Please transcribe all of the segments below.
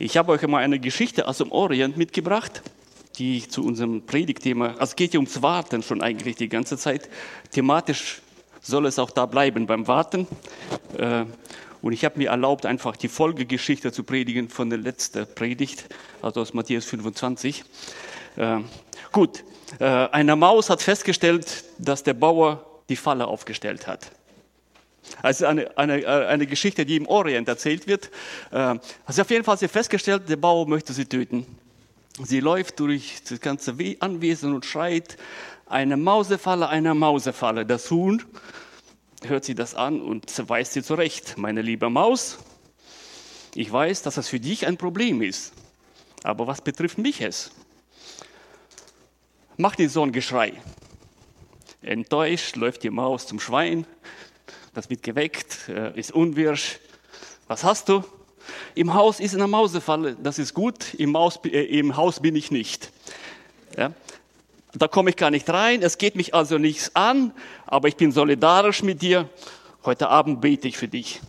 Ich habe euch mal eine Geschichte aus dem Orient mitgebracht, die zu unserem Predigtthema, also es geht ja ums Warten schon eigentlich die ganze Zeit. Thematisch soll es auch da bleiben beim Warten. Äh, und ich habe mir erlaubt, einfach die Folgegeschichte zu predigen von der letzten Predigt, also aus Matthäus 25. Äh, gut, äh, eine Maus hat festgestellt, dass der Bauer die Falle aufgestellt hat. Also eine, eine, äh, eine Geschichte, die im Orient erzählt wird. Äh, also auf jeden Fall hat sie festgestellt, der Bauer möchte sie töten. Sie läuft durch das ganze Anwesen und schreit, eine Mausefalle, eine Mausefalle. Das Huhn hört sie das an und weist sie zurecht. Meine liebe Maus, ich weiß, dass das für dich ein Problem ist. Aber was betrifft mich es? Mach nicht so ein Geschrei. Enttäuscht läuft die Maus zum Schwein, das wird geweckt, äh, ist unwirsch. Was hast du? Im Haus ist eine Mausefalle, das ist gut, im, Maus, äh, im Haus bin ich nicht. Ja? Da komme ich gar nicht rein, es geht mich also nichts an, aber ich bin solidarisch mit dir. Heute Abend bete ich für dich.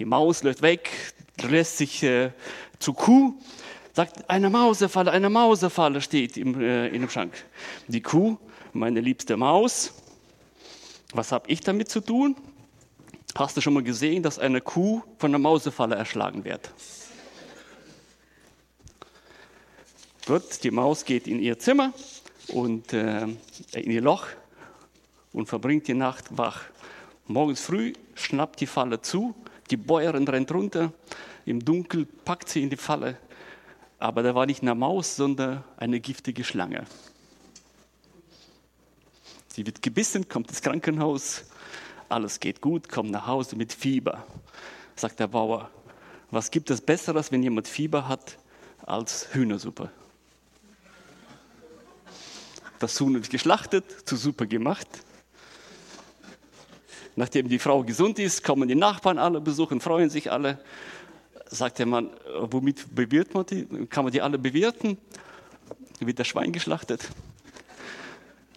Die Maus läuft weg, lässt sich äh, zu Kuh, sagt, eine Mausefalle, eine Mausefalle steht im, äh, in dem Schrank. Die Kuh, meine liebste Maus, was habe ich damit zu tun? Hast du schon mal gesehen, dass eine Kuh von einer Mausefalle erschlagen wird? Gut, die Maus geht in ihr Zimmer und äh, in ihr Loch und verbringt die Nacht wach. Morgens früh schnappt die Falle zu, die Bäuerin rennt runter, im Dunkel packt sie in die Falle, aber da war nicht eine Maus, sondern eine giftige Schlange. Sie wird gebissen, kommt ins Krankenhaus, alles geht gut, kommt nach Hause mit Fieber. Sagt der Bauer, was gibt es Besseres, wenn jemand Fieber hat, als Hühnersuppe? Das Huhn wird geschlachtet, zu Suppe gemacht. Nachdem die Frau gesund ist, kommen die Nachbarn alle besuchen, freuen sich alle. Sagt der Mann, womit bewirtet man die? Kann man die alle bewirten? Wird das Schwein geschlachtet?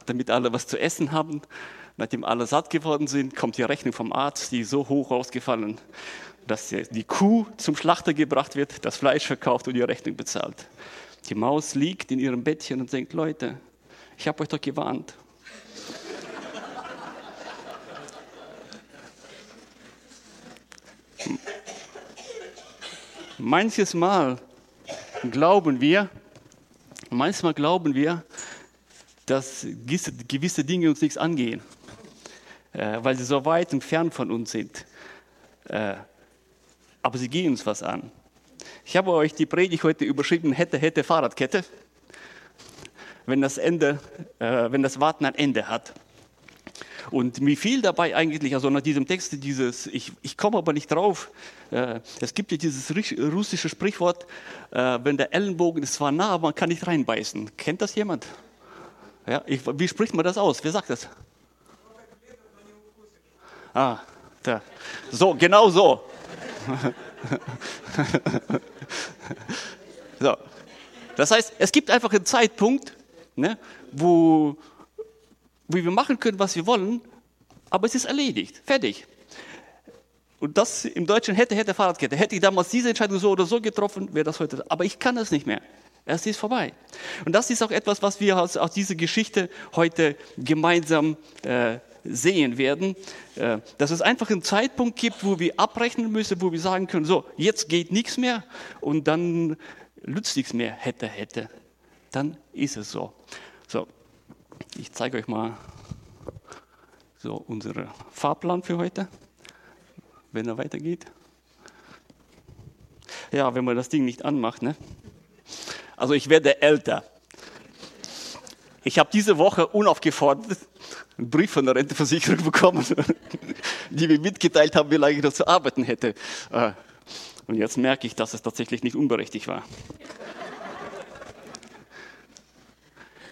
Damit alle was zu essen haben. Nachdem alle satt geworden sind, kommt die Rechnung vom Arzt, die so hoch ausgefallen, dass die Kuh zum Schlachter gebracht wird, das Fleisch verkauft und die Rechnung bezahlt. Die Maus liegt in ihrem Bettchen und denkt, Leute, ich habe euch doch gewarnt. Manches Mal glauben wir, manchmal glauben wir, dass gewisse Dinge uns nichts angehen, äh, weil sie so weit entfernt von uns sind. Äh, aber sie gehen uns was an. Ich habe euch die Predigt heute überschrieben, hätte, hätte, Fahrradkette. Wenn das Ende, äh, wenn das Warten ein Ende hat. Und mir fiel dabei eigentlich, also nach diesem Text, dieses, ich, ich komme aber nicht drauf, äh, es gibt ja dieses russische Sprichwort, äh, wenn der Ellenbogen ist zwar nah, aber man kann nicht reinbeißen. Kennt das jemand? Ja, ich, wie spricht man das aus? Wer sagt das? Ah, da. So, genau so. so. Das heißt, es gibt einfach einen Zeitpunkt, ne, wo, wo wir machen können, was wir wollen, aber es ist erledigt, fertig. Und das im Deutschen hätte, hätte Fahrradkette. Hätte ich damals diese Entscheidung so oder so getroffen, wäre das heute. Aber ich kann das nicht mehr. Es ist vorbei. Und das ist auch etwas, was wir aus, aus dieser Geschichte heute gemeinsam äh, sehen werden, äh, dass es einfach einen Zeitpunkt gibt, wo wir abrechnen müssen, wo wir sagen können, so, jetzt geht nichts mehr und dann nützt nichts mehr, hätte, hätte. Dann ist es so. So, ich zeige euch mal so unseren Fahrplan für heute, wenn er weitergeht. Ja, wenn man das Ding nicht anmacht, ne? Also ich werde älter. Ich habe diese Woche unaufgefordert einen Brief von der Renteversicherung bekommen, die mir mitgeteilt haben, wie lange ich noch zu arbeiten hätte. Äh, und jetzt merke ich, dass es tatsächlich nicht unberechtigt war.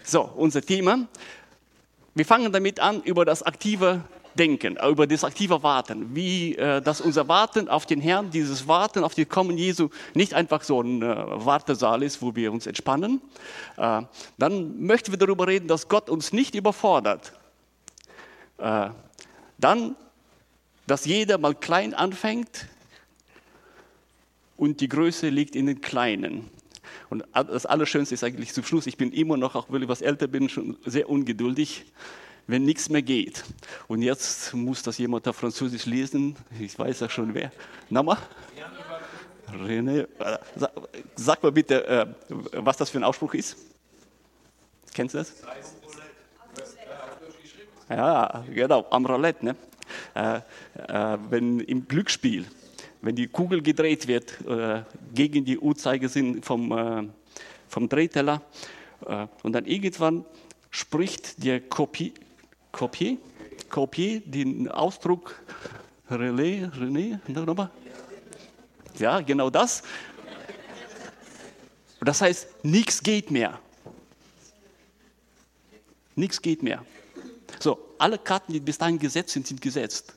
So, unser Thema. Wir fangen damit an, über das aktive denken, über das aktive Warten, wie äh, dass unser Warten auf den Herrn, dieses Warten auf die Kommen Jesu nicht einfach so ein äh, Wartesaal ist, wo wir uns entspannen. Äh, dann möchten wir darüber reden, dass Gott uns nicht überfordert. Dann, dass jeder mal klein anfängt und die Größe liegt in den Kleinen. Und das Allerschönste ist eigentlich zum Schluss, ich bin immer noch, auch weil ich was älter bin, schon sehr ungeduldig, wenn nichts mehr geht. Und jetzt muss das jemand auf Französisch lesen, ich weiß ja schon wer. Nochmal? René, äh, sag mal bitte, äh, was das für ein Ausspruch ist. Kennst du das? Ja, genau, am Roulette. Ne? Äh, wenn im Glücksspiel, wenn die Kugel gedreht wird gegen die Uhrzeigersinn vom, vom Drehteller und dann irgendwann spricht der Kopier, Kopier, Kopier den Ausdruck Relais, René, nochmal? Ja, genau das. Das heißt, nichts geht mehr. Nichts geht mehr. So, alle Karten, die bis dahin gesetzt sind, sind gesetzt.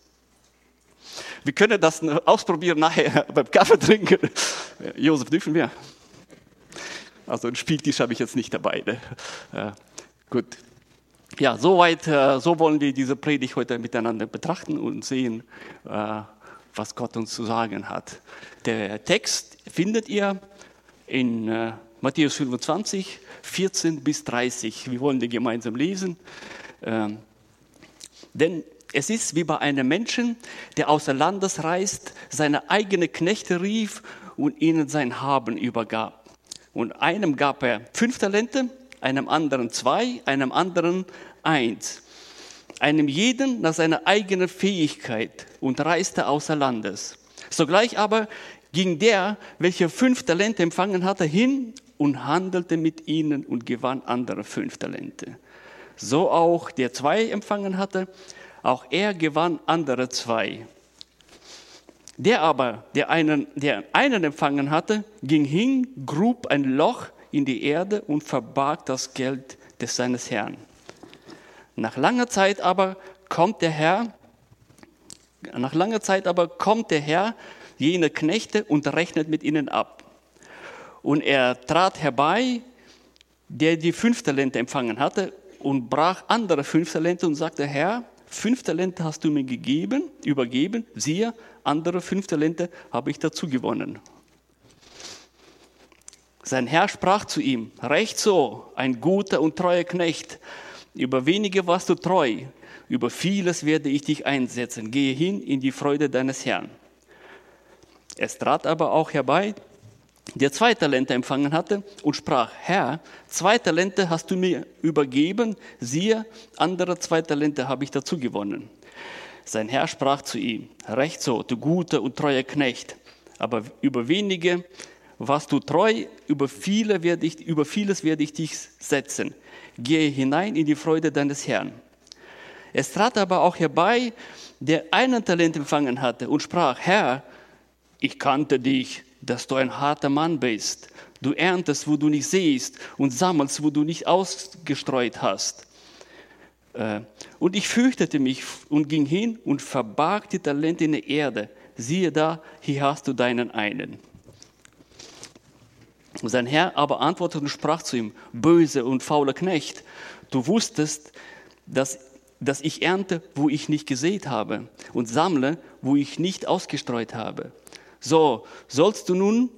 Wir können das ausprobieren nachher beim Kaffee trinken. Josef, dürfen wir? Also einen Spieltisch habe ich jetzt nicht dabei. Ne? Äh, gut. Ja, soweit, äh, so wollen wir diese Predigt heute miteinander betrachten und sehen, äh, was Gott uns zu sagen hat. Der Text findet ihr in äh, Matthäus 25, 14 bis 30. Wir wollen den gemeinsam lesen. Ähm, denn es ist wie bei einem Menschen, der außer Landes reist, seine eigenen Knechte rief und ihnen sein Haben übergab. Und einem gab er fünf Talente, einem anderen zwei, einem anderen eins. Einem jeden nach seiner eigenen Fähigkeit und reiste außer Landes. Sogleich aber ging der, welcher fünf Talente empfangen hatte, hin und handelte mit ihnen und gewann andere fünf Talente. So auch der zwei empfangen hatte, auch er gewann andere zwei. Der aber, der einen, der einen empfangen hatte, ging hin, grub ein Loch in die Erde und verbarg das Geld des seines Herrn. Nach langer Zeit aber kommt der Herr, nach langer Zeit aber kommt der Herr, jene Knechte und rechnet mit ihnen ab. Und er trat herbei, der die fünf Talente empfangen hatte, und brach andere fünf Talente und sagte, Herr, fünf Talente hast du mir gegeben, übergeben, siehe, andere fünf Talente habe ich dazu gewonnen. Sein Herr sprach zu ihm, recht so, ein guter und treuer Knecht, über wenige warst du treu, über vieles werde ich dich einsetzen, gehe hin in die Freude deines Herrn. Es trat aber auch herbei, der zwei Talente empfangen hatte und sprach, Herr, zwei Talente hast du mir übergeben, siehe, andere zwei Talente habe ich dazu gewonnen. Sein Herr sprach zu ihm, recht so, du guter und treuer Knecht, aber über wenige warst du treu, über, viele werde ich, über vieles werde ich dich setzen. Gehe hinein in die Freude deines Herrn. Es trat aber auch herbei, der einen Talent empfangen hatte und sprach, Herr, ich kannte dich, dass du ein harter Mann bist. Du erntest, wo du nicht siehst und sammelst, wo du nicht ausgestreut hast. Äh, und ich fürchtete mich und ging hin und verbarg die Talente in der Erde. Siehe da, hier hast du deinen einen. Sein Herr aber antwortete und sprach zu ihm, böse und fauler Knecht, du wusstest, dass, dass ich ernte, wo ich nicht gesät habe und sammle, wo ich nicht ausgestreut habe. So, sollst du nun,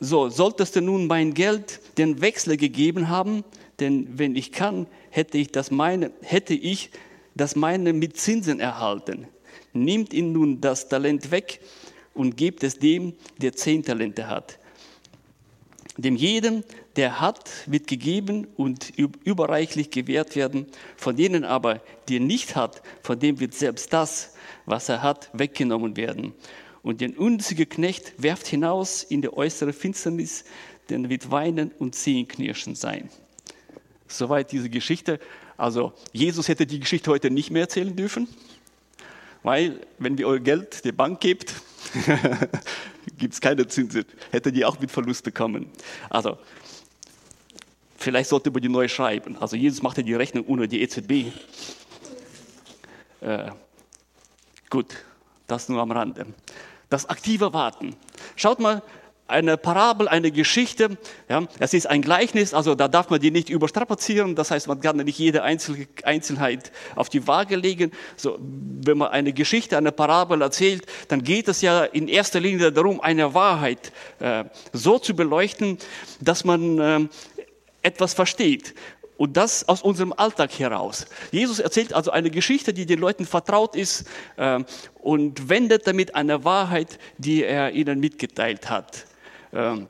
so, solltest du nun mein Geld den Wechsler gegeben haben, denn wenn ich kann, hätte ich das meine, hätte ich das meine mit Zinsen erhalten. Nimmt ihn nun das Talent weg und gebt es dem, der zehn Talente hat. Dem jeden, der hat, wird gegeben und überreichlich gewährt werden. Von denen aber, der nicht hat, von dem wird selbst das, was er hat, weggenommen werden. Und den unsigen Knecht werft hinaus in die äußere Finsternis, denn wird weinen und Zähnenknirschen sein. Soweit diese Geschichte. Also Jesus hätte die Geschichte heute nicht mehr erzählen dürfen, weil wenn wir euer Geld der Bank gebt, gibt es keine Zinsen. Hätte die auch mit Verlust bekommen. Also vielleicht sollte man die neu schreiben. Also Jesus machte die Rechnung ohne die EZB. Äh, gut, das nur am Rande. Das aktive Warten. Schaut mal, eine Parabel, eine Geschichte. Ja, es ist ein Gleichnis, also da darf man die nicht überstrapazieren. Das heißt, man kann nicht jede Einzelheit auf die Waage legen. So, wenn man eine Geschichte, eine Parabel erzählt, dann geht es ja in erster Linie darum, eine Wahrheit äh, so zu beleuchten, dass man äh, etwas versteht. Und das aus unserem Alltag heraus. Jesus erzählt also eine Geschichte, die den Leuten vertraut ist äh, und wendet damit eine Wahrheit, die er ihnen mitgeteilt hat. Ähm,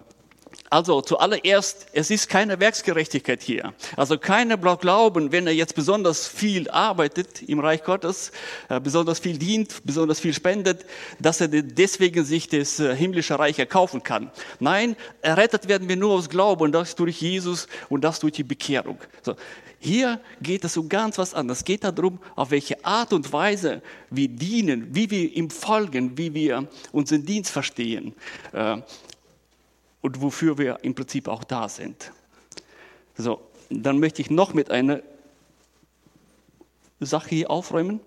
also zuallererst, es ist keine Werksgerechtigkeit hier. Also keiner braucht glauben, wenn er jetzt besonders viel arbeitet im Reich Gottes, äh, besonders viel dient, besonders viel spendet, dass er deswegen sich das äh, himmlische Reich erkaufen kann. Nein, errettet werden wir nur aus Glauben und das durch Jesus und das durch die Bekehrung. So. Hier geht es um ganz was anderes. Es geht darum, auf welche Art und Weise wir dienen, wie wir ihm folgen, wie wir unseren Dienst verstehen. Und wofür wir im Prinzip auch da sind. So, dann möchte ich noch mit einer Sache hier aufräumen.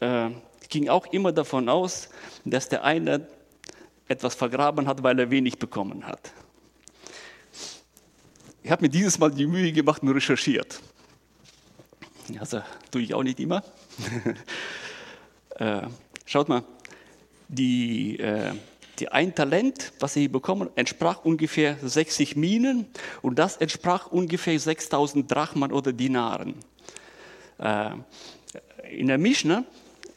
Äh, ging auch immer davon aus, dass der eine etwas vergraben hat, weil er wenig bekommen hat. Ich habe mir dieses Mal die Mühe gemacht und recherchiert. Also tue ich auch nicht immer. äh, schaut mal, die äh, die ein Talent, was sie bekommen, entsprach ungefähr 60 Minen und das entsprach ungefähr 6000 Drachmen oder Dinaren. Äh, in der Mishnah,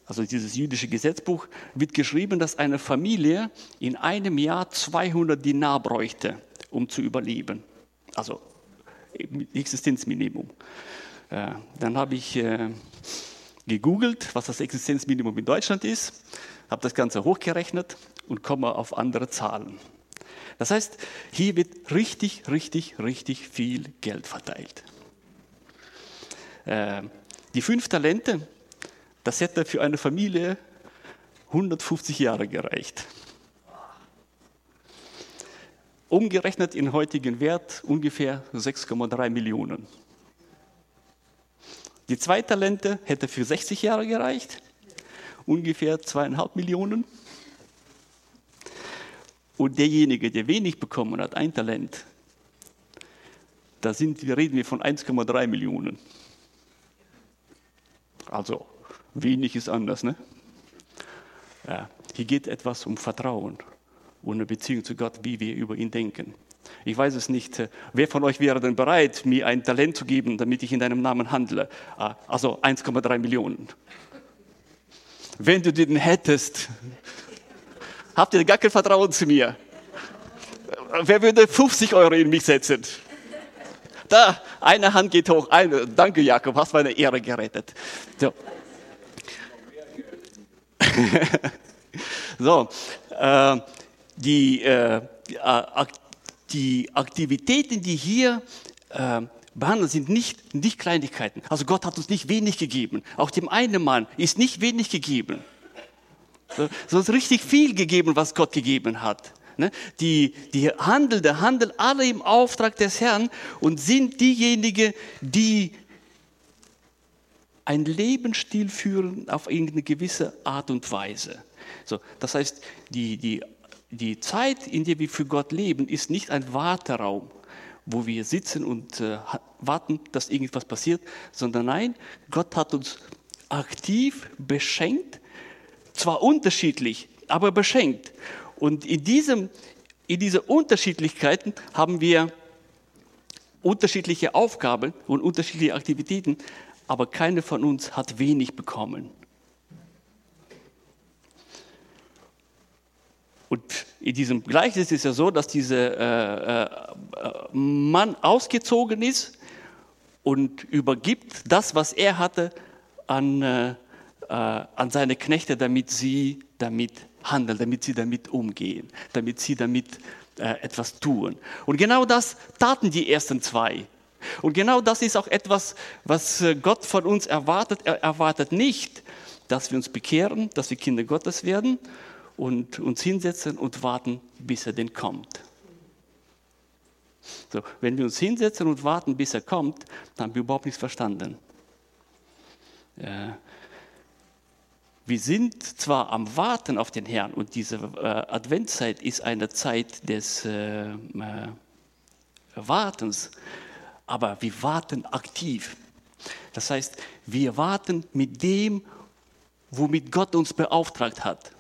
also dieses jüdische Gesetzbuch, wird geschrieben, dass eine Familie in einem Jahr 200 Dinar bräuchte, um zu überleben. Also Existenzminimum. Äh, dann habe ich äh, gegoogelt, was das Existenzminimum in Deutschland ist, habe das Ganze hochgerechnet und komme auf andere Zahlen. Das heißt, hier wird richtig, richtig, richtig viel Geld verteilt. Äh, die fünf Talente, das hätte für eine Familie 150 Jahre gereicht. Umgerechnet in heutigen Wert ungefähr 6,3 Millionen. Die zwei Talente hätte für 60 Jahre gereicht, ungefähr zweieinhalb Millionen. Und derjenige, der wenig bekommen hat, ein Talent, da sind, reden wir von 1,3 Millionen. Also wenig ist anders. Ne? Ja, hier geht etwas um Vertrauen und eine Beziehung zu Gott, wie wir über ihn denken. Ich weiß es nicht. Wer von euch wäre denn bereit, mir ein Talent zu geben, damit ich in deinem Namen handle? Ah, also 1,3 Millionen. Wenn du den hättest, habt ihr gar kein Vertrauen zu mir. Wer würde 50 Euro in mich setzen? Da, eine Hand geht hoch. Eine. Danke, Jakob, hast meine Ehre gerettet. So, so äh, die, äh, die Aktivitäten, die hier äh, behandelt, sind nicht, nicht Kleinigkeiten. Also Gott hat uns nicht wenig gegeben. Auch dem einen Mann ist nicht wenig gegeben sondern richtig viel gegeben, was Gott gegeben hat. Ne? Die, die Handel, der Handel, alle im Auftrag des Herrn und sind diejenigen, die einen Lebensstil führen auf irgendeine gewisse Art und Weise. So, das heißt, die, die, die Zeit, in der wir für Gott leben, ist nicht ein Warteraum, wo wir sitzen und äh, warten, dass irgendwas passiert, sondern nein, Gott hat uns aktiv beschenkt zwar unterschiedlich, aber beschenkt. Und in, diesem, in dieser Unterschiedlichkeiten haben wir unterschiedliche Aufgaben und unterschiedliche Aktivitäten, aber keine von uns hat wenig bekommen. Und in diesem Gleichnis ist es ja so, dass dieser äh, äh, Mann ausgezogen ist und übergibt das, was er hatte, an, äh, äh, an seine Knechte, damit sie damit handeln, damit sie damit umgehen, damit sie damit äh, etwas tun. Und genau das taten die ersten zwei. Und genau das ist auch etwas, was äh, Gott von uns erwartet. Er erwartet nicht, dass wir uns bekehren, dass wir Kinder Gottes werden und uns hinsetzen und warten, bis er denn kommt. So, wenn wir uns hinsetzen und warten, bis er kommt, dann haben wir überhaupt nichts verstanden. Wir sind zwar am Warten auf den Herrn und diese äh, Adventszeit ist eine Zeit des äh, äh, Wartens, aber wir warten aktiv. Das heißt, wir warten mit dem, womit Gott uns beauftragt hat.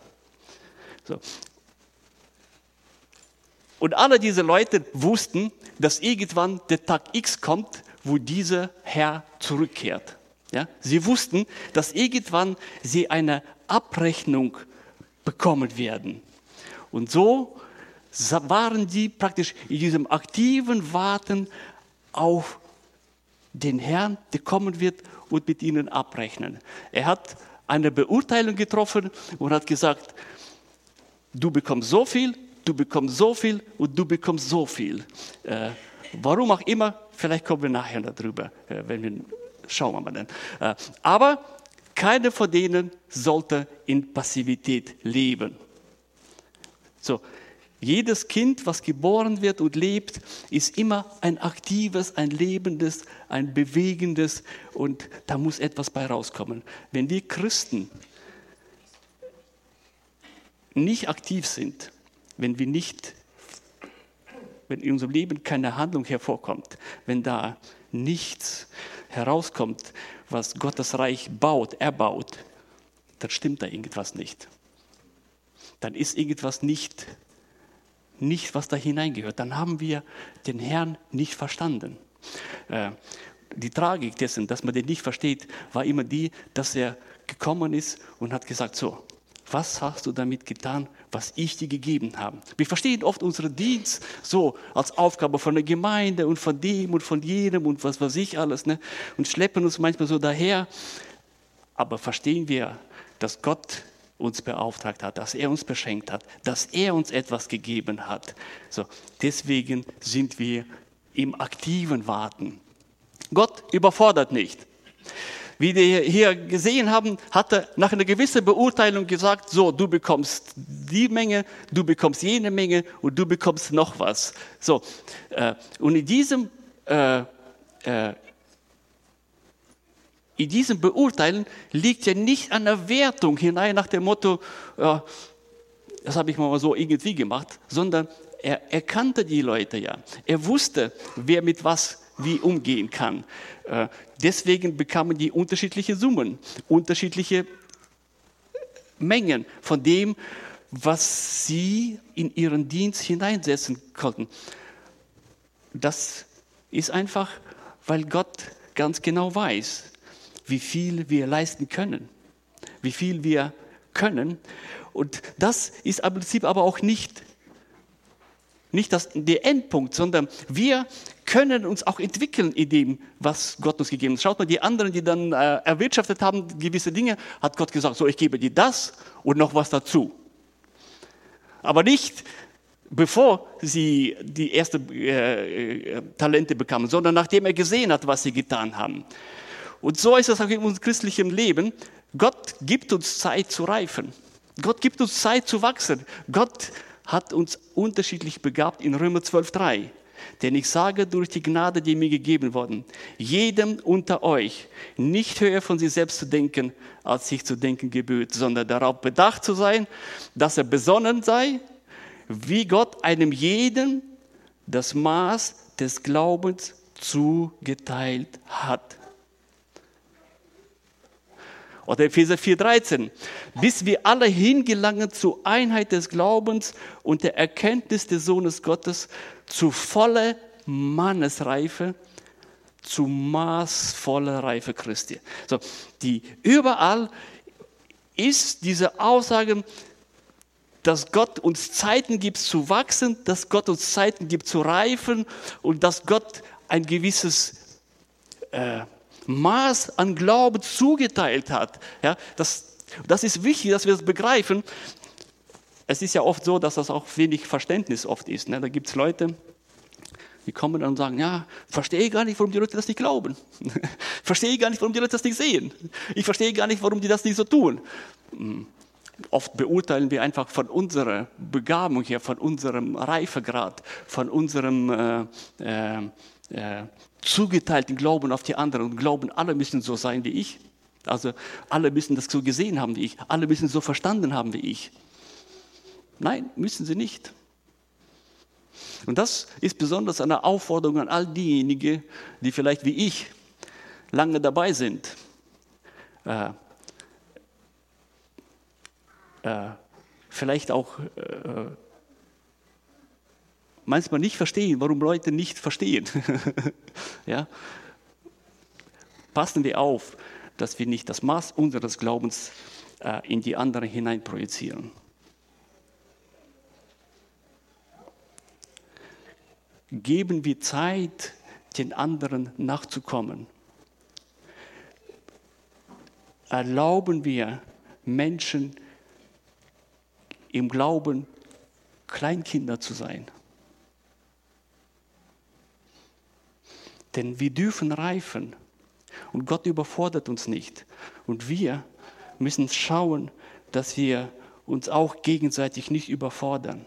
So. Und alle diese Leute wussten, dass irgendwann der Tag X kommt, wo dieser Herr zurückkehrt. Ja? Sie wussten, dass irgendwann sie eine Abrechnung bekommen werden. Und so waren die praktisch in diesem aktiven Warten auf den Herrn, der kommen wird und mit ihnen abrechnen. Er hat eine Beurteilung getroffen und hat gesagt, du bekommst so viel, du bekommst so viel und du bekommst so viel. Äh, warum auch immer, vielleicht kommen wir nachher darüber, äh, wenn wir schauen wir mal dann. Äh, aber keiner von denen sollte in Passivität leben. So, jedes Kind, was geboren wird und lebt, ist immer ein aktives, ein lebendes, ein bewegendes und da muss etwas bei rauskommen. Wenn wir Christen nicht aktiv sind, wenn wir nicht, wenn in unserem Leben keine Handlung hervorkommt, wenn da nichts herauskommt, was Gottes Reich baut, erbaut, dann stimmt da irgendwas nicht. Dann ist irgendwas nicht nicht, was da hineingehört. Dann haben wir den Herrn nicht verstanden. Äh, die Tragik dessen, dass man den nicht versteht, war immer die, dass er gekommen ist und hat gesagt, so, was hast du damit getan, was ich dir gegeben habe? Wir verstehen oft unseren Dienst so als Aufgabe von der Gemeinde und von dem und von jenem und was weiß ich alles ne? und schleppen uns manchmal so daher. Aber verstehen wir, dass Gott uns beauftragt hat, dass er uns beschenkt hat, dass er uns etwas gegeben hat. So, deswegen sind wir im aktiven Warten. Gott überfordert nicht. Wie wir hier gesehen haben, hat er nach einer gewissen Beurteilung gesagt, so, du bekommst die Menge, du bekommst jene Menge und du bekommst noch was. So, äh, und in diesem äh, äh, in diesem Beurteilen liegt ja nicht an der Wertung hinein nach dem Motto, ja, das habe ich mal so irgendwie gemacht, sondern er, er kannte die Leute ja. Er wusste, wer mit was wie umgehen kann. Äh, deswegen bekamen die unterschiedliche Summen, unterschiedliche Mengen von dem, was sie in ihren Dienst hineinsetzen konnten. Das ist einfach, weil Gott ganz genau weiß, wie viel wir leisten können, wie viel wir können. Und das ist im Prinzip aber auch nicht, nicht das, der Endpunkt, sondern wir können uns auch entwickeln in dem, was Gott uns gegeben hat. Schaut mal, die anderen, die dann äh, erwirtschaftet haben, gewisse Dinge, hat Gott gesagt, so, ich gebe dir das und noch was dazu. Aber nicht, bevor sie die ersten äh, äh, Talente bekamen, sondern nachdem er gesehen hat, was sie getan haben. Und so ist es auch in unserem christlichen Leben. Gott gibt uns Zeit zu reifen. Gott gibt uns Zeit zu wachsen. Gott hat uns unterschiedlich begabt in Römer 12.3. Denn ich sage durch die Gnade, die mir gegeben worden, jedem unter euch nicht höher von sich selbst zu denken, als sich zu denken gebührt, sondern darauf bedacht zu sein, dass er besonnen sei, wie Gott einem jeden das Maß des Glaubens zugeteilt hat. Oder Epheser 4,13. Bis wir alle hingelangen zur Einheit des Glaubens und der Erkenntnis des Sohnes Gottes, zu voller Mannesreife, zu maßvoller Reife Christi. So, die überall ist diese Aussage, dass Gott uns Zeiten gibt zu wachsen, dass Gott uns Zeiten gibt zu reifen und dass Gott ein gewisses äh, Maß an Glauben zugeteilt hat. Ja, das, das ist wichtig, dass wir das begreifen. Es ist ja oft so, dass das auch wenig Verständnis oft ist. Ne? Da gibt es Leute, die kommen dann und sagen, ja, verstehe gar nicht, warum die Leute das nicht glauben. verstehe gar nicht, warum die Leute das nicht sehen. Ich verstehe gar nicht, warum die das nicht so tun. Hm. Oft beurteilen wir einfach von unserer Begabung her, von unserem Reifegrad, von unserem äh, äh, äh, zugeteilten Glauben auf die anderen und glauben, alle müssen so sein wie ich. Also alle müssen das so gesehen haben wie ich, alle müssen so verstanden haben wie ich. Nein, müssen sie nicht. Und das ist besonders eine Aufforderung an all diejenigen, die vielleicht wie ich lange dabei sind. Äh, äh, vielleicht auch äh, manchmal nicht verstehen, warum Leute nicht verstehen. ja? Passen wir auf, dass wir nicht das Maß unseres Glaubens äh, in die anderen hinein projizieren. Geben wir Zeit, den anderen nachzukommen. Erlauben wir Menschen im Glauben Kleinkinder zu sein. Denn wir dürfen reifen und Gott überfordert uns nicht. Und wir müssen schauen, dass wir uns auch gegenseitig nicht überfordern.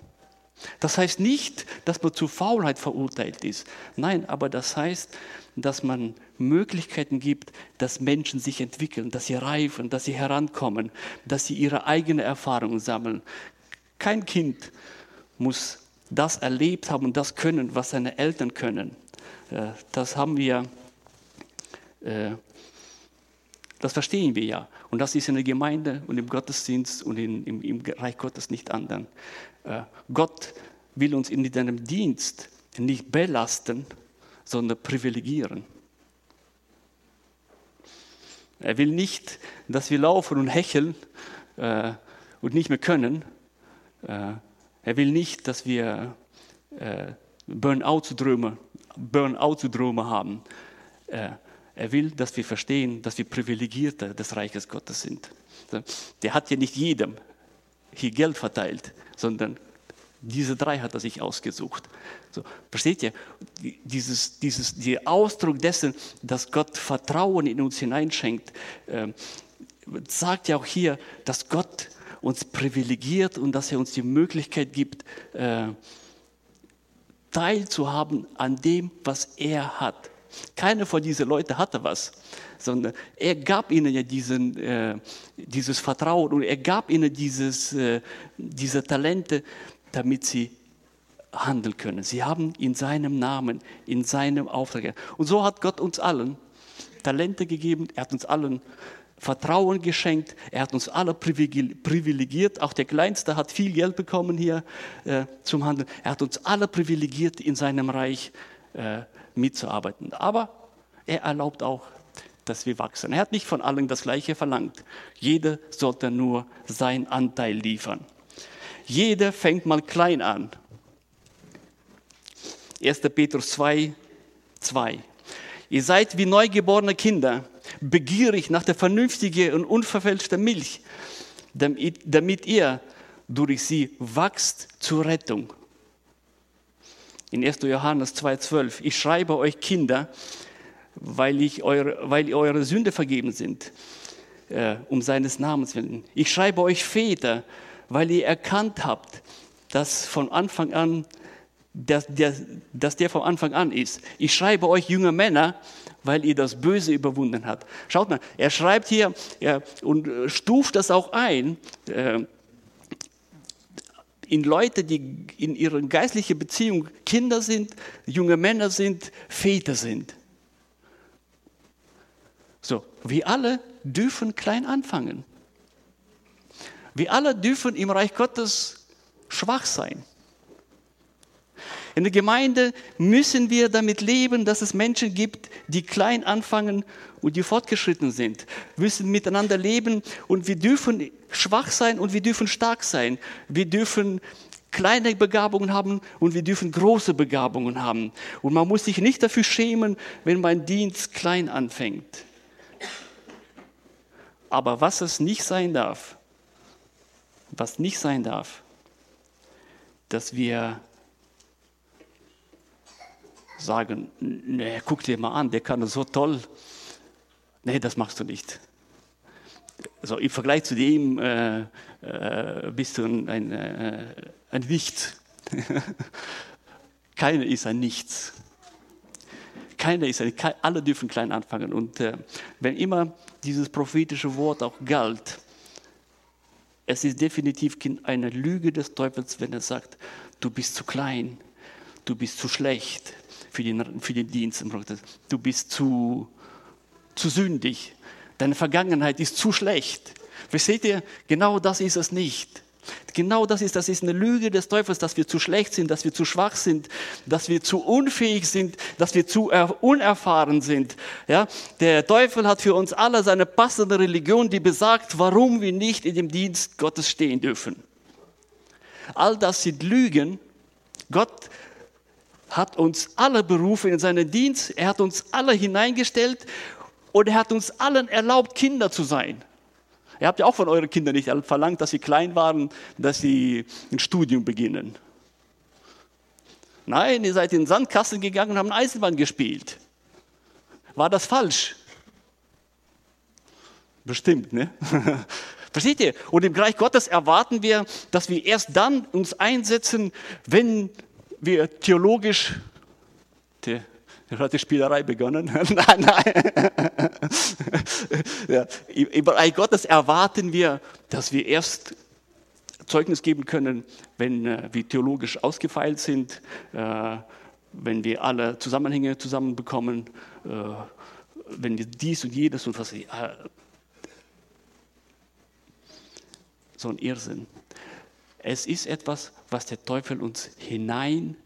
Das heißt nicht, dass man zu Faulheit verurteilt ist. Nein, aber das heißt, dass man Möglichkeiten gibt, dass Menschen sich entwickeln, dass sie reifen, dass sie herankommen, dass sie ihre eigene Erfahrungen sammeln. Kein Kind muss das erlebt haben und das können, was seine Eltern können. Äh, das haben wir, äh, das verstehen wir ja. Und das ist in der Gemeinde und im Gottesdienst und in, im, im Reich Gottes nicht anders. Äh, Gott will uns in seinem Dienst nicht belasten, sondern privilegieren. Er will nicht, dass wir laufen und hecheln äh, und nicht mehr können. Äh, er will nicht, dass wir äh, Burnout-Syndrome Burnout haben. Äh, er will, dass wir verstehen, dass wir Privilegierte des Reiches Gottes sind. Der hat ja nicht jedem hier Geld verteilt, sondern diese drei hat er sich ausgesucht. So, versteht ihr? Dieses, dieses, der Ausdruck dessen, dass Gott Vertrauen in uns hineinschenkt, äh, sagt ja auch hier, dass Gott uns privilegiert und dass er uns die Möglichkeit gibt, äh, teilzuhaben an dem, was er hat. Keiner von diesen Leuten hatte was, sondern er gab ihnen ja diesen, äh, dieses Vertrauen und er gab ihnen dieses, äh, diese Talente, damit sie handeln können. Sie haben in seinem Namen, in seinem Auftrag. Und so hat Gott uns allen Talente gegeben, er hat uns allen Vertrauen geschenkt, er hat uns alle privilegiert, auch der Kleinste hat viel Geld bekommen hier äh, zum Handeln. Er hat uns alle privilegiert in seinem Reich äh, mitzuarbeiten. Aber er erlaubt auch, dass wir wachsen. Er hat nicht von allen das Gleiche verlangt. Jeder sollte nur seinen Anteil liefern. Jeder fängt mal klein an. 1. Petrus 2, 2. Ihr seid wie neugeborene Kinder, begierig nach der vernünftigen und unverfälschten Milch, damit, damit ihr durch sie wachst zur Rettung in 1. Johannes 2,12, ich schreibe euch Kinder, weil, ich eure, weil eure Sünde vergeben sind, äh, um seines Namens willen. Ich schreibe euch Väter, weil ihr erkannt habt, dass von Anfang an, dass der, dass der von Anfang an ist. Ich schreibe euch junge Männer, weil ihr das Böse überwunden habt. Schaut mal, er schreibt hier ja, und stuft das auch ein. Äh, in Leute, die in ihrer geistlichen Beziehung Kinder sind, junge Männer sind, Väter sind. So, wir alle dürfen klein anfangen. Wir alle dürfen im Reich Gottes schwach sein. In der Gemeinde müssen wir damit leben, dass es Menschen gibt, die klein anfangen und die fortgeschritten sind. Wir müssen miteinander leben und wir dürfen schwach sein und wir dürfen stark sein. Wir dürfen kleine Begabungen haben und wir dürfen große Begabungen haben. Und man muss sich nicht dafür schämen, wenn mein Dienst klein anfängt. Aber was es nicht sein darf, was nicht sein darf, dass wir sagen, nee, guck dir mal an, der kann so toll. Nee, das machst du nicht. Also im Vergleich zu dem äh, äh, bist du ein, ein, äh, ein Nichts. Keiner ist ein Nichts. Keiner ist, alle dürfen klein anfangen. Und äh, wenn immer dieses prophetische Wort auch galt, es ist definitiv eine Lüge des Teufels, wenn er sagt, du bist zu klein, du bist zu schlecht für den, für den Dienst. Du bist zu, zu sündig. Deine Vergangenheit ist zu schlecht. Versteht ihr? Genau das ist es nicht. Genau das ist, das ist eine Lüge des Teufels, dass wir zu schlecht sind, dass wir zu schwach sind, dass wir zu unfähig sind, dass wir zu unerfahren sind. Ja? Der Teufel hat für uns alle seine passende Religion, die besagt, warum wir nicht in dem Dienst Gottes stehen dürfen. All das sind Lügen. Gott hat uns alle berufen in seinen Dienst. Er hat uns alle hineingestellt und er hat uns allen erlaubt, Kinder zu sein. Ihr habt ja auch von euren Kindern nicht verlangt, dass sie klein waren, dass sie ein Studium beginnen. Nein, ihr seid in den Sandkasten gegangen und haben Eisenbahn gespielt. War das falsch? Bestimmt, ne? Versteht ihr? Und im Bereich Gottes erwarten wir, dass wir erst dann uns einsetzen, wenn wir theologisch hat die Spielerei begonnen? nein, nein. ja, Im Bereich Gottes erwarten wir, dass wir erst Zeugnis geben können, wenn äh, wir theologisch ausgefeilt sind, äh, wenn wir alle Zusammenhänge zusammenbekommen, äh, wenn wir dies und jedes und was. So ein Irrsinn. Es ist etwas, was der Teufel uns hinein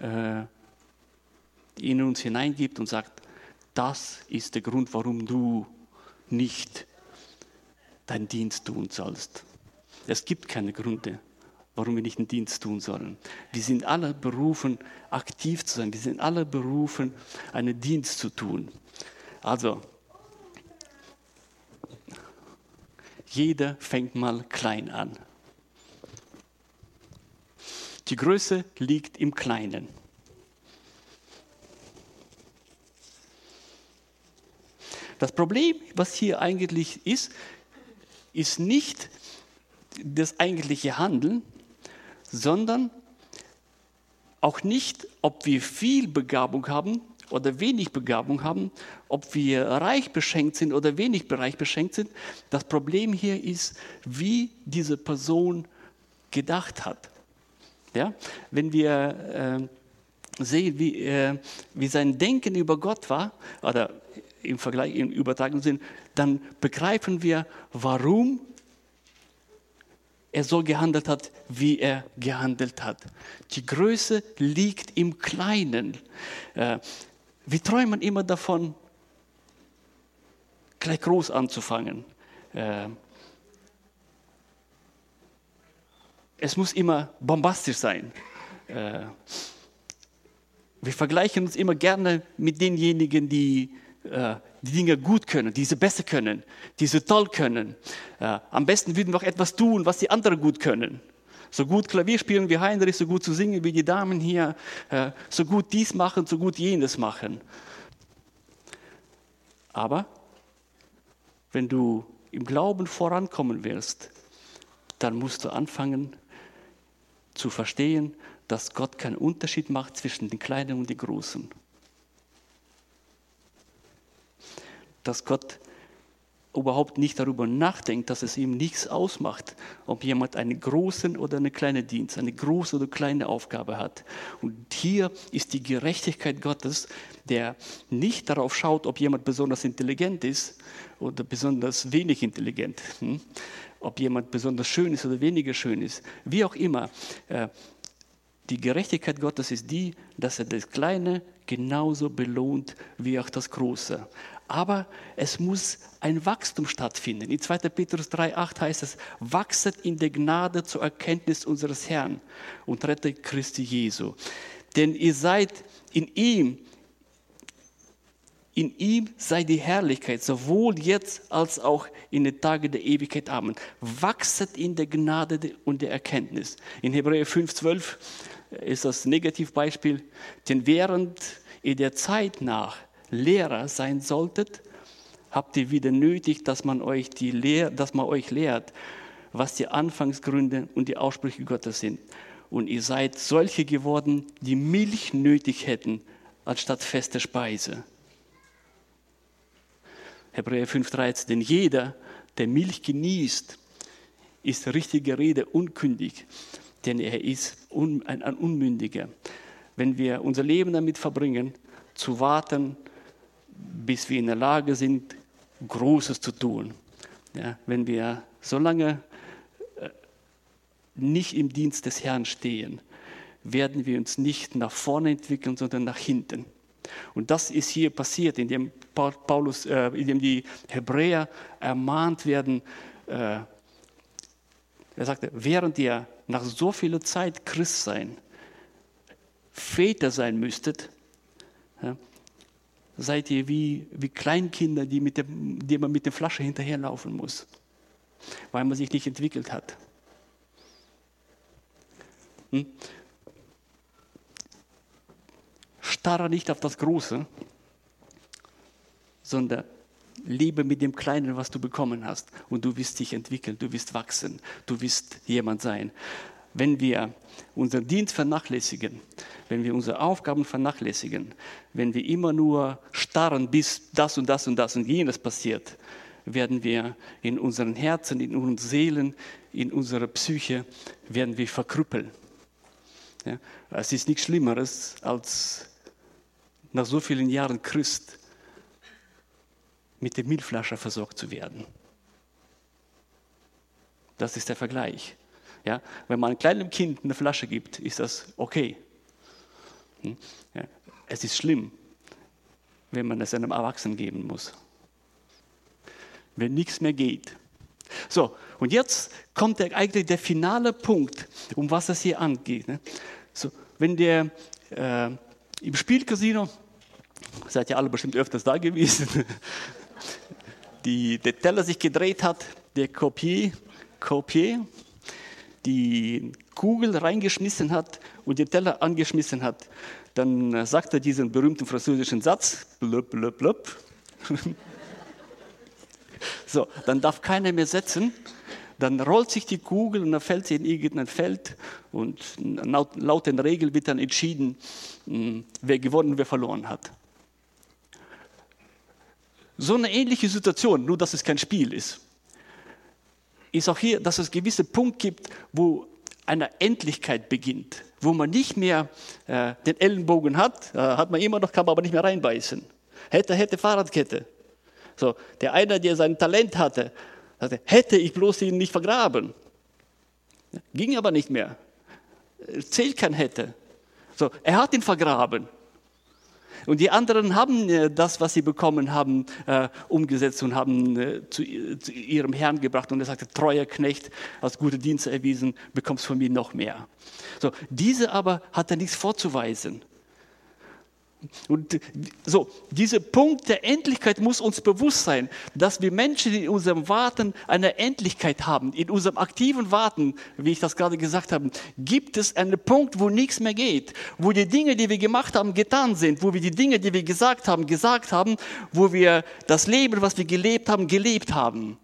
äh, in uns hineingibt und sagt, das ist der Grund, warum du nicht deinen Dienst tun sollst. Es gibt keine Gründe, warum wir nicht einen Dienst tun sollen. Wir sind alle berufen, aktiv zu sein. Wir sind alle berufen, einen Dienst zu tun. Also, jeder fängt mal klein an. Die Größe liegt im Kleinen. Das Problem, was hier eigentlich ist, ist nicht das eigentliche Handeln, sondern auch nicht, ob wir viel Begabung haben oder wenig Begabung haben, ob wir reich beschenkt sind oder wenig reich beschenkt sind. Das Problem hier ist, wie diese Person gedacht hat. Ja? Wenn wir äh, sehen, wie, äh, wie sein Denken über Gott war, oder im Vergleich, im übertragenen Sinn, dann begreifen wir, warum er so gehandelt hat, wie er gehandelt hat. Die Größe liegt im Kleinen. Äh, wir träumen immer davon, gleich groß anzufangen. Äh, es muss immer bombastisch sein. Äh, wir vergleichen uns immer gerne mit denjenigen, die äh, die Dinge gut können, die sie besser können, die sie toll können. Äh, am besten würden wir auch etwas tun, was die anderen gut können. So gut Klavier spielen wie Heinrich, so gut zu singen wie die Damen hier, äh, so gut dies machen, so gut jenes machen. Aber wenn du im Glauben vorankommen willst, dann musst du anfangen zu verstehen, dass Gott keinen Unterschied macht zwischen den Kleinen und den Großen. dass Gott überhaupt nicht darüber nachdenkt, dass es ihm nichts ausmacht, ob jemand einen großen oder einen kleinen Dienst, eine große oder kleine Aufgabe hat. Und hier ist die Gerechtigkeit Gottes, der nicht darauf schaut, ob jemand besonders intelligent ist oder besonders wenig intelligent, hm? ob jemand besonders schön ist oder weniger schön ist, wie auch immer. Äh, die Gerechtigkeit Gottes ist die, dass er das Kleine genauso belohnt wie auch das Große aber es muss ein Wachstum stattfinden. In 2. Petrus 3,8 heißt es, wachset in der Gnade zur Erkenntnis unseres Herrn und Retter Christi Jesu. Denn ihr seid in ihm, in ihm sei die Herrlichkeit, sowohl jetzt als auch in den Tagen der Ewigkeit. Amen. Wachset in der Gnade und der Erkenntnis. In Hebräer 5,12 ist das Negativbeispiel, denn während ihr der Zeit nach Lehrer sein solltet, habt ihr wieder nötig, dass man euch, die Lehr dass man euch lehrt, was die Anfangsgründe und die Aussprüche Gottes sind. Und ihr seid solche geworden, die Milch nötig hätten, anstatt feste Speise. Hebräer 5,13. Denn jeder, der Milch genießt, ist richtige Rede unkündig, denn er ist un, ein, ein Unmündiger. Wenn wir unser Leben damit verbringen, zu warten, bis wir in der Lage sind, Großes zu tun. Ja, wenn wir so lange äh, nicht im Dienst des Herrn stehen, werden wir uns nicht nach vorne entwickeln, sondern nach hinten. Und das ist hier passiert, indem Paulus, äh, indem die Hebräer ermahnt werden. Äh, er sagte, während ihr nach so vieler Zeit Christ sein, Väter sein müsstet, ja, seid ihr wie, wie Kleinkinder, die, mit dem, die man mit der Flasche hinterherlaufen muss, weil man sich nicht entwickelt hat. Hm? Starre nicht auf das Große, sondern lebe mit dem Kleinen, was du bekommen hast. Und du wirst dich entwickeln, du wirst wachsen, du wirst jemand sein. Wenn wir unseren Dienst vernachlässigen, wenn wir unsere Aufgaben vernachlässigen, wenn wir immer nur starren, bis das und das und das und jenes passiert, werden wir in unseren Herzen, in unseren Seelen, in unserer Psyche, werden wir verkrüppeln. Ja, es ist nichts Schlimmeres, als nach so vielen Jahren Christ mit der Milchflasche versorgt zu werden. Das ist der Vergleich. Ja, wenn man einem kleinen Kind eine Flasche gibt, ist das okay. Hm? Ja, es ist schlimm, wenn man es einem Erwachsenen geben muss. Wenn nichts mehr geht. So, und jetzt kommt der, eigentlich der finale Punkt, um was es hier angeht. Ne? So, wenn der äh, im Spielcasino, seid ihr alle bestimmt öfters da gewesen, die, der Teller sich gedreht hat, der Kopier, Kopier die Kugel reingeschmissen hat und den Teller angeschmissen hat, dann sagt er diesen berühmten französischen Satz, blub, blub, blub. so, dann darf keiner mehr setzen, dann rollt sich die Kugel und dann fällt sie in irgendein Feld und laut, laut den Regeln wird dann entschieden, hm, wer gewonnen, wer verloren hat. So eine ähnliche Situation, nur dass es kein Spiel ist ist auch hier, dass es gewisse Punkt gibt, wo eine Endlichkeit beginnt, wo man nicht mehr äh, den Ellenbogen hat, äh, hat man immer noch, kann man aber nicht mehr reinbeißen. Hätte, hätte Fahrradkette. So, der eine, der sein Talent hatte, sagte, hätte ich bloß ihn nicht vergraben. Ging aber nicht mehr. Zählt kein hätte. So, er hat ihn vergraben. Und die anderen haben äh, das, was sie bekommen haben, äh, umgesetzt und haben äh, zu, ihrem Herrn gebracht. Und er sagte, treuer Knecht, als gute Dienste erwiesen, bekommst von mir noch mehr. So, diese aber hat er nichts vorzuweisen. Und so, dieser Punkt der Endlichkeit muss uns bewusst sein, dass wir Menschen in unserem Warten eine Endlichkeit haben. In unserem aktiven Warten, wie ich das gerade gesagt habe, gibt es einen Punkt, wo nichts mehr geht, wo die Dinge, die wir gemacht haben, getan sind, wo wir die Dinge, die wir gesagt haben, gesagt haben, wo wir das Leben, was wir gelebt haben, gelebt haben.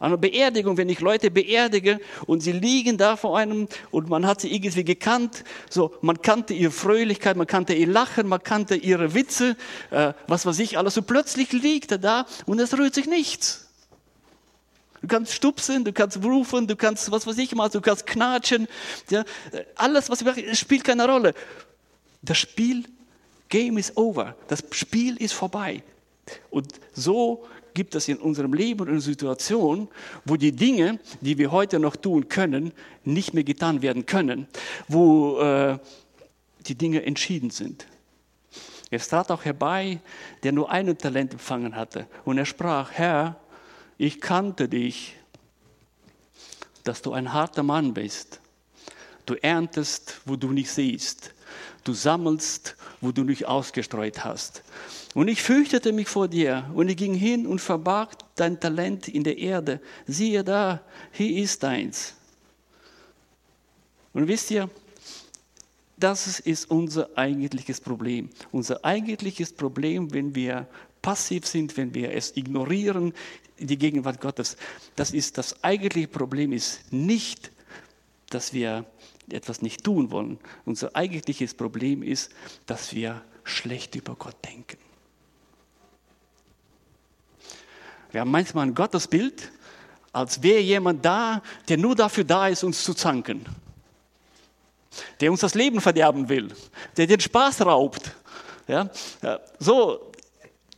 An einer Beerdigung, wenn ich Leute beerdige und sie liegen da vor einem und man hat sie irgendwie gekannt, so man kannte ihre Fröhlichkeit, man kannte ihr Lachen, man kannte ihre Witze, äh, was weiß ich alles. Und plötzlich liegt er da und es rührt sich nichts. Du kannst stupsen, du kannst rufen, du kannst was weiß ich mal, du kannst knatschen. Ja, alles, was wir machen, spielt keine Rolle. Das Spiel, Game is over. Das Spiel ist vorbei. Und so gibt es in unserem Leben eine Situation, wo die Dinge, die wir heute noch tun können, nicht mehr getan werden können, wo äh, die Dinge entschieden sind. Es trat auch herbei, der nur ein Talent empfangen hatte, und er sprach, Herr, ich kannte dich, dass du ein harter Mann bist. Du erntest, wo du nicht siehst. Du sammelst, wo du nicht ausgestreut hast. Und ich fürchtete mich vor dir und ich ging hin und verbarg dein Talent in der Erde. Siehe da, hier ist deins. Und wisst ihr, das ist unser eigentliches Problem. Unser eigentliches Problem, wenn wir passiv sind, wenn wir es ignorieren, die Gegenwart Gottes, das ist das eigentliche Problem ist nicht, dass wir etwas nicht tun wollen. Unser eigentliches Problem ist, dass wir schlecht über Gott denken. Wir haben manchmal ein Gottesbild, als wäre jemand da, der nur dafür da ist, uns zu zanken. Der uns das Leben verderben will, der den Spaß raubt. Ja? So,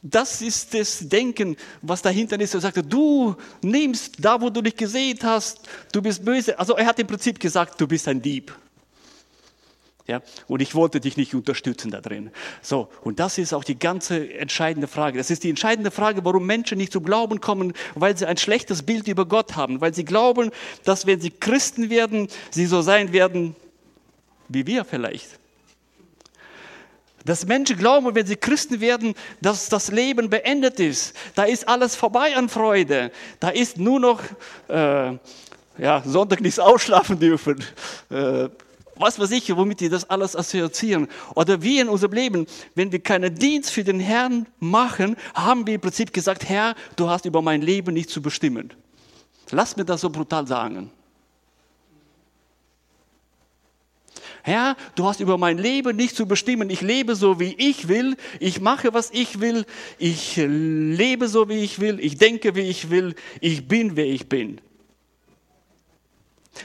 das ist das Denken, was dahinter ist. Er sagte, du nimmst da, wo du dich gesehen hast, du bist böse. Also er hat im Prinzip gesagt, du bist ein Dieb. Ja, und ich wollte dich nicht unterstützen da drin. So, und das ist auch die ganze entscheidende Frage. Das ist die entscheidende Frage, warum Menschen nicht zum Glauben kommen, weil sie ein schlechtes Bild über Gott haben, weil sie glauben, dass wenn sie Christen werden, sie so sein werden wie wir vielleicht. Dass Menschen glauben, wenn sie Christen werden, dass das Leben beendet ist. Da ist alles vorbei an Freude. Da ist nur noch äh, ja, Sonntag nichts ausschlafen dürfen. Äh, was weiß ich, womit die das alles assoziieren. Oder wir in unserem Leben, wenn wir keinen Dienst für den Herrn machen, haben wir im Prinzip gesagt, Herr, du hast über mein Leben nicht zu bestimmen. Lass mir das so brutal sagen. Herr, du hast über mein Leben nicht zu bestimmen. Ich lebe so, wie ich will. Ich mache, was ich will. Ich lebe so, wie ich will. Ich denke, wie ich will. Ich bin, wer ich bin.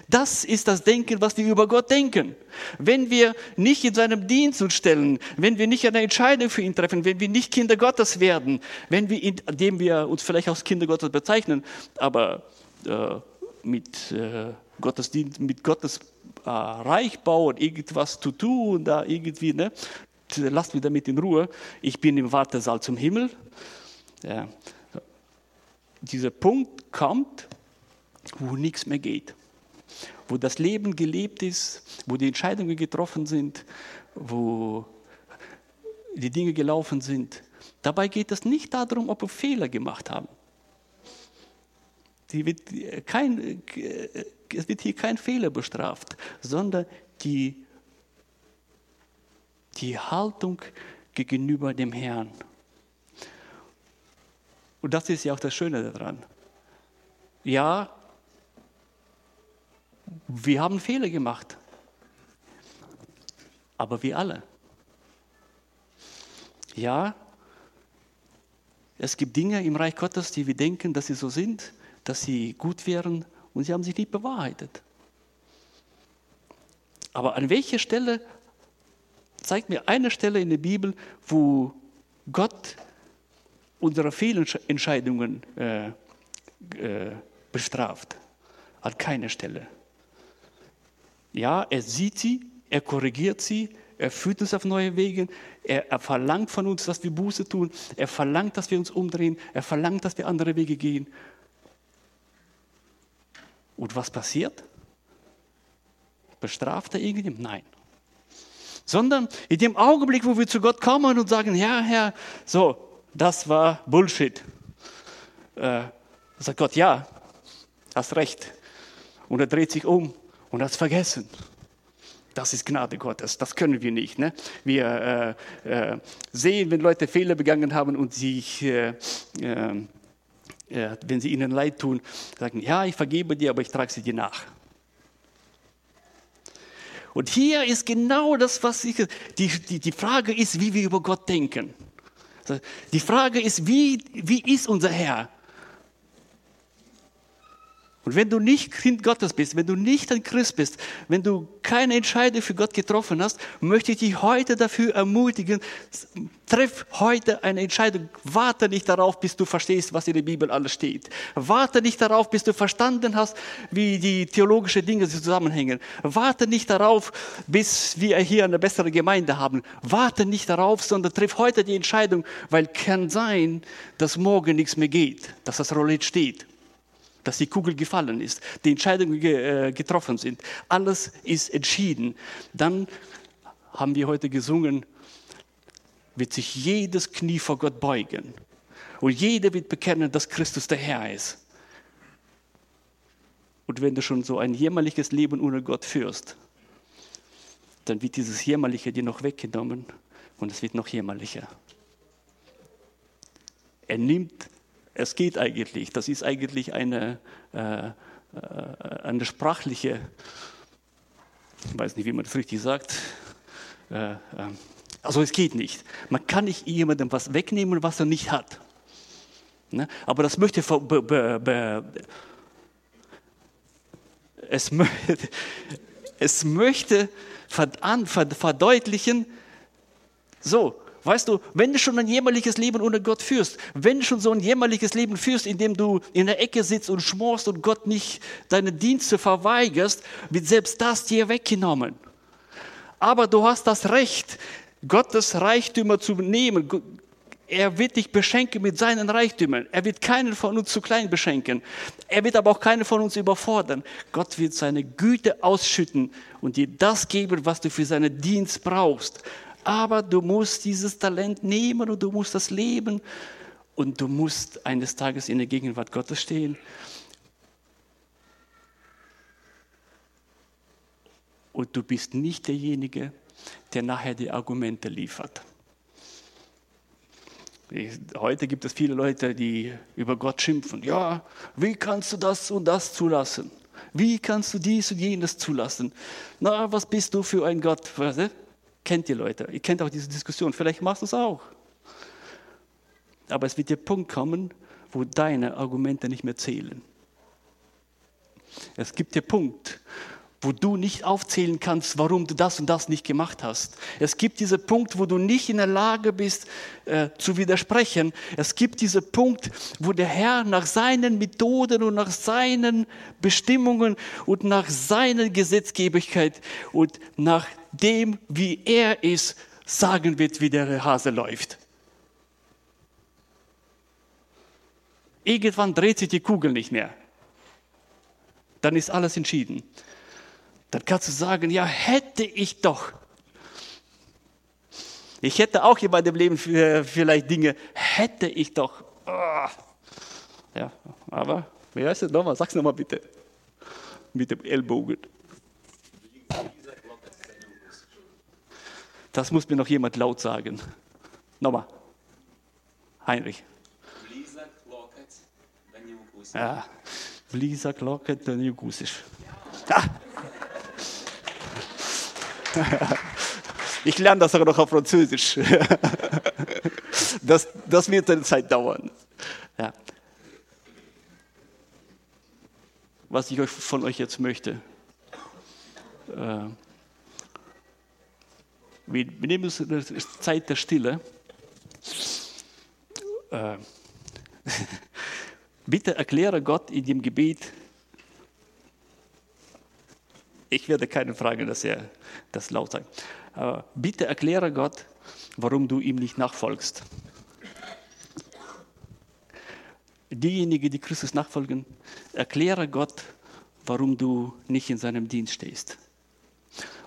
Das ist das Denken, was wir über Gott denken. Wenn wir nicht in seinem Dienst uns stellen, wenn wir nicht eine Entscheidung für ihn treffen, wenn wir nicht Kinder Gottes werden, wenn wir, indem wir uns vielleicht als Kinder Gottes bezeichnen, aber äh, mit äh, Gottesdienst, mit Gottes äh, Reich bauen, irgendwas zu tun, da irgendwie, ne? lasst mich damit in Ruhe. Ich bin im Wartesaal zum Himmel. Ja. Dieser Punkt kommt, wo nichts mehr geht wo das Leben gelebt ist, wo die Entscheidungen getroffen sind, wo die Dinge gelaufen sind. Dabei geht es nicht darum, ob wir Fehler gemacht haben. Wird kein, es wird hier kein Fehler bestraft, sondern die, die Haltung gegenüber dem Herrn. Und das ist ja auch das Schöne daran. Ja, wir haben Fehler gemacht. Aber wir alle. Ja, es gibt Dinge im Reich Gottes, die wir denken, dass sie so sind, dass sie gut wären und sie haben sich nicht bewahrheitet. Aber an welcher Stelle, zeigt mir eine Stelle in der Bibel, wo Gott unsere Fehlentscheidungen äh, äh, bestraft? An keiner Stelle. Ja, er sieht sie, er korrigiert sie, er führt uns auf neue Wege, er, er, verlangt von uns, dass wir Buße tun, er verlangt, dass wir uns umdrehen, er verlangt, dass wir andere Wege gehen. Und was passiert? Bestraft er irgendjemand? Nein. Sondern in dem Augenblick, wo wir zu Gott kommen und sagen, Herr, Herr, so, das war Bullshit. Äh, sagt Gott, ja, hast recht. Und er dreht sich um und hat es vergessen. Das ist Gnade Gottes, das können wir nicht. Ne? Wir äh, äh, sehen, wenn Leute Fehler begangen haben und sich, äh, wenn sie ihnen leid tun, sagen, ja, ich vergebe dir, aber ich trage sie dir nach. Und hier ist genau das, was ich, die, die, die Frage ist, wie wir über Gott denken. Die Frage ist, wie, wie ist unser Herr? Und wenn du nicht Kind Gottes bist, wenn du nicht ein Christ bist, wenn du keine Entscheidung für Gott getroffen hast, möchte ich dich heute dafür ermutigen, treff heute eine Entscheidung. Warte nicht darauf, bis du verstehst, was in der Bibel alles steht. Warte nicht darauf, bis du verstanden hast, wie die theologischen Dinge zusammenhängen. Warte nicht darauf, bis wir hier eine bessere Gemeinde haben. Warte nicht darauf, sondern triff heute die Entscheidung, weil kann sein, dass morgen nichts mehr geht, dass das Roulette steht dass die Kugel gefallen ist, die Entscheidungen äh, getroffen sind. Alles ist entschieden. Dann haben wir heute gesungen, wird sich jedes Knie vor Gott beugen. Und jeder wird bekennen, dass Christus der Herr ist. Und wenn du schon so ein jämmerliches Leben ohne Gott führst, dann wird dieses Jämmerliche dir noch weggenommen und es wird noch jämmerlicher. Er nimmt es geht eigentlich. Das ist eigentlich eine, äh, äh, eine sprachliche ich weiß nicht, wie man das richtig sagt. Äh, äh, also es geht nicht. Man kann nicht jemandem was wegnehmen, was er nicht hat. Ne? Aber das möchte be, be, be, es, es möchte verdeutlichen, so, weißt du, wenn du schon ein jämmerliches Leben ohne Gott führst, wenn du schon so ein jämmerliches Leben führst, in dem du in der Ecke sitzt und schmorst und Gott nicht deine Dienste verweigerst, wird selbst das dir weggenommen. Aber du hast das Recht, Gottes Reichtümer zu nehmen. Er wird dich beschenken mit seinen Reichtümern. Er wird keinen von uns zu klein beschenken. Er wird aber auch keinen von uns überfordern. Gott wird seine Güte ausschütten und dir das geben, was du für seinen Dienst brauchst. Aber du musst dieses Talent nehmen und du musst das leben und du musst eines Tages in der Gegenwart Gottes stehen. Und du bist nicht derjenige, der nachher die Argumente liefert. Heute gibt es viele Leute, die über Gott schimpfen. Ja, wie kannst du das und das zulassen? Wie kannst du dies und jenes zulassen? Na, was bist du für ein Gott? Kennt ihr Leute? Ihr kennt auch diese Diskussion. Vielleicht machst du es auch. Aber es wird der Punkt kommen, wo deine Argumente nicht mehr zählen. Es gibt den Punkt, wo du nicht aufzählen kannst, warum du das und das nicht gemacht hast. Es gibt diesen Punkt, wo du nicht in der Lage bist äh, zu widersprechen. Es gibt diesen Punkt, wo der Herr nach seinen Methoden und nach seinen Bestimmungen und nach seiner Gesetzgebigkeit und nach dem, wie er ist, sagen wird, wie der Hase läuft. Irgendwann dreht sich die Kugel nicht mehr. Dann ist alles entschieden dann kannst du sagen, ja, hätte ich doch. Ich hätte auch in meinem Leben vielleicht Dinge, hätte ich doch. Oh. Ja, aber, wie heißt es nochmal? Sag's nochmal bitte. Mit dem Ellbogen. Das muss mir noch jemand laut sagen. Nochmal. Heinrich. Ja, Lisa Locket, wenn du Ah. Ich lerne das auch noch auf Französisch. Das, das wird eine Zeit dauern. Ja. Was ich von euch jetzt möchte. Äh, wir nehmen uns Zeit der Stille. Äh, bitte erkläre Gott in dem Gebet, ich werde keine Frage, dass er das laut sagt. Aber bitte erkläre Gott, warum du ihm nicht nachfolgst. Diejenigen, die Christus nachfolgen, erkläre Gott, warum du nicht in seinem Dienst stehst.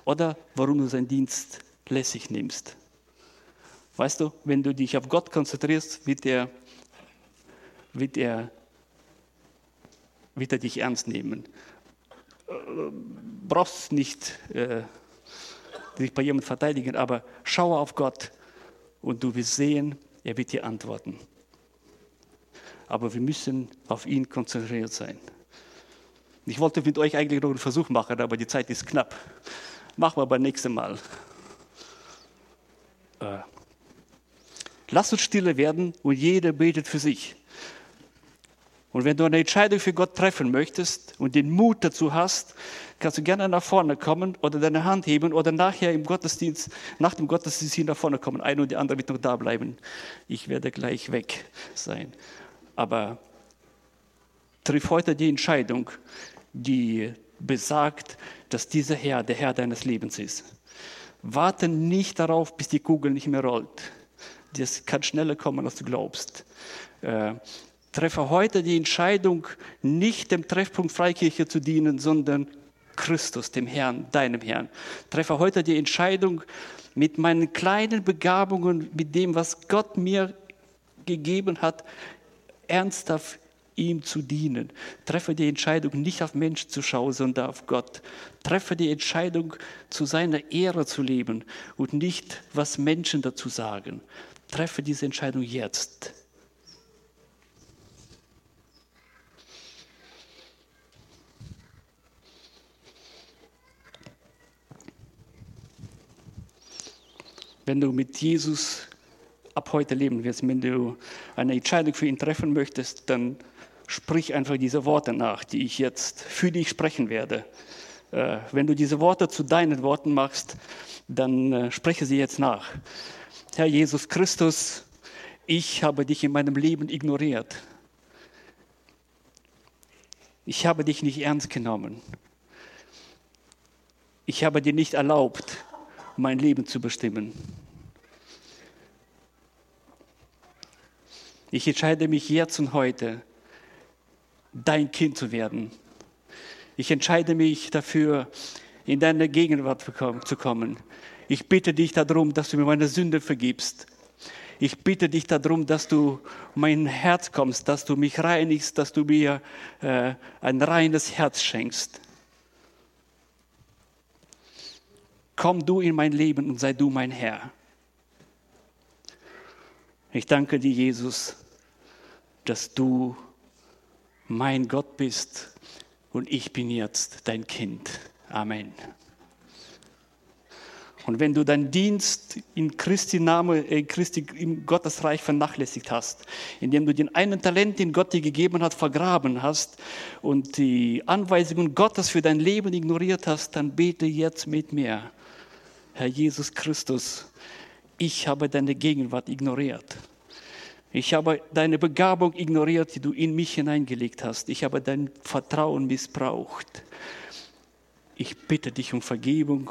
Oder warum du seinen Dienst lässig nimmst. Weißt du, wenn du dich auf Gott konzentrierst, wird er, wird er, wird er dich ernst nehmen brauchst nicht äh, dich bei jemandem verteidigen, aber schaue auf Gott und du wirst sehen, er wird dir antworten. Aber wir müssen auf ihn konzentriert sein. Ich wollte mit euch eigentlich noch einen Versuch machen, aber die Zeit ist knapp. Machen wir beim nächsten Mal. Äh, lass uns stille werden und jeder betet für sich. Und wenn du eine Entscheidung für Gott treffen möchtest und den Mut dazu hast, kannst du gerne nach vorne kommen oder deine Hand heben oder nachher im Gottesdienst, nach dem Gottesdienst hier nach vorne kommen. Einer und die andere wird noch da bleiben. Ich werde gleich weg sein. Aber triff heute die Entscheidung, die besagt, dass dieser Herr der Herr deines Lebens ist. Warte nicht darauf, bis die Kugel nicht mehr rollt. Das kann schneller kommen, als du glaubst. Äh, treffe heute die Entscheidung, nicht dem Treffpunkt Freikirche zu dienen, sondern Christus, dem Herrn, deinem Herrn. Treffe heute die Entscheidung, mit meinen kleinen Begabungen, mit dem, was Gott mir gegeben hat, ernsthaft ihm zu dienen. Treffe die Entscheidung, nicht auf Mensch zu schauen, sondern auf Gott. Treffe die Entscheidung, zu seiner Ehre zu leben und nicht, was Menschen dazu sagen. Treffe diese Entscheidung jetzt. Wenn du mit Jesus ab heute leben willst, wenn du eine Entscheidung für ihn treffen möchtest, dann sprich einfach diese Worte nach, die ich jetzt für dich sprechen werde. Äh, wenn du diese Worte zu deinen Worten machst, dann äh, spreche sie jetzt nach. Herr Jesus Christus, ich habe dich in meinem Leben ignoriert. Ich habe dich nicht ernst genommen. Ich habe dir nicht erlaubt, mein Leben zu bestimmen. Ich entscheide mich jetzt und heute, dein Kind zu werden. Ich entscheide mich dafür, in deine Gegenwart zu kommen. Ich bitte dich darum, dass du mir meine Sünde vergibst. Ich bitte dich darum, dass du mein Herz kommst, dass du mich reinigst, dass du mir äh, ein reines Herz schenkst. Komm du in mein Leben und sei du mein Herr. Ich danke dir, Jesus, dass du mein Gott bist und ich bin jetzt dein Kind. Amen. Und wenn du deinen Dienst in Christi Name, in Christi, im Gottesreich vernachlässigt hast, indem du den einen Talent, den Gott dir gegeben hat, vergraben hast und die Anweisungen Gottes für dein Leben ignoriert hast, dann bete jetzt mit mir. Herr Jesus Christus, ich habe deine Gegenwart ignoriert. Ich habe deine Begabung ignoriert, die du in mich hineingelegt hast. Ich habe dein Vertrauen missbraucht. Ich bitte dich um Vergebung.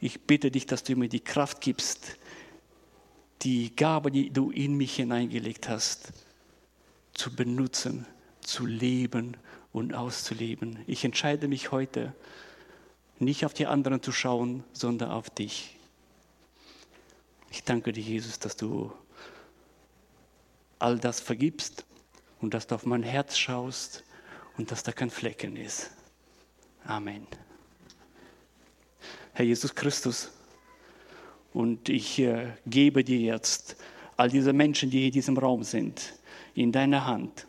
Ich bitte dich, dass du mir die Kraft gibst, die Gabe, die du in mich hineingelegt hast, zu benutzen, zu leben und auszuleben. Ich entscheide mich heute, nicht auf die anderen zu schauen, sondern auf dich. Ich danke dir, Jesus, dass du all das vergibst und dass du auf mein Herz schaust und dass da kein Flecken ist. Amen. Herr Jesus Christus, und ich äh, gebe dir jetzt all diese Menschen, die in diesem Raum sind, in deine Hand.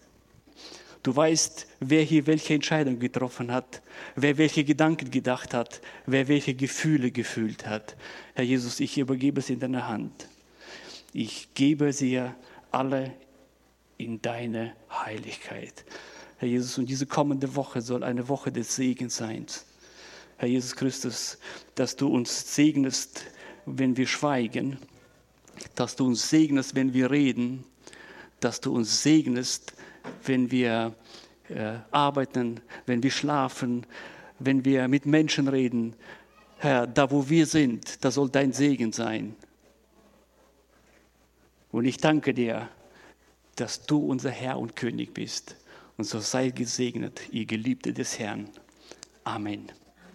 Du weißt, wer hier welche Entscheidung getroffen hat, wer welche Gedanken gedacht hat, wer welche Gefühle gefühlt hat. Herr Jesus, ich übergebe es in deine Hand. Ich gebe sie alle in deine Heiligkeit. Herr Jesus, und diese kommende Woche soll eine Woche des Segens sein. Herr Jesus Christus, dass du uns segnest, wenn wir schweigen, dass du uns segnest, wenn wir reden, dass du uns segnest, wenn wir äh, arbeiten, wenn wir schlafen, wenn wir mit Menschen reden. Herr, da wo wir sind, da soll dein Segen sein. Und ich danke dir, dass du unser Herr und König bist. Und so sei gesegnet, ihr Geliebte des Herrn. Amen.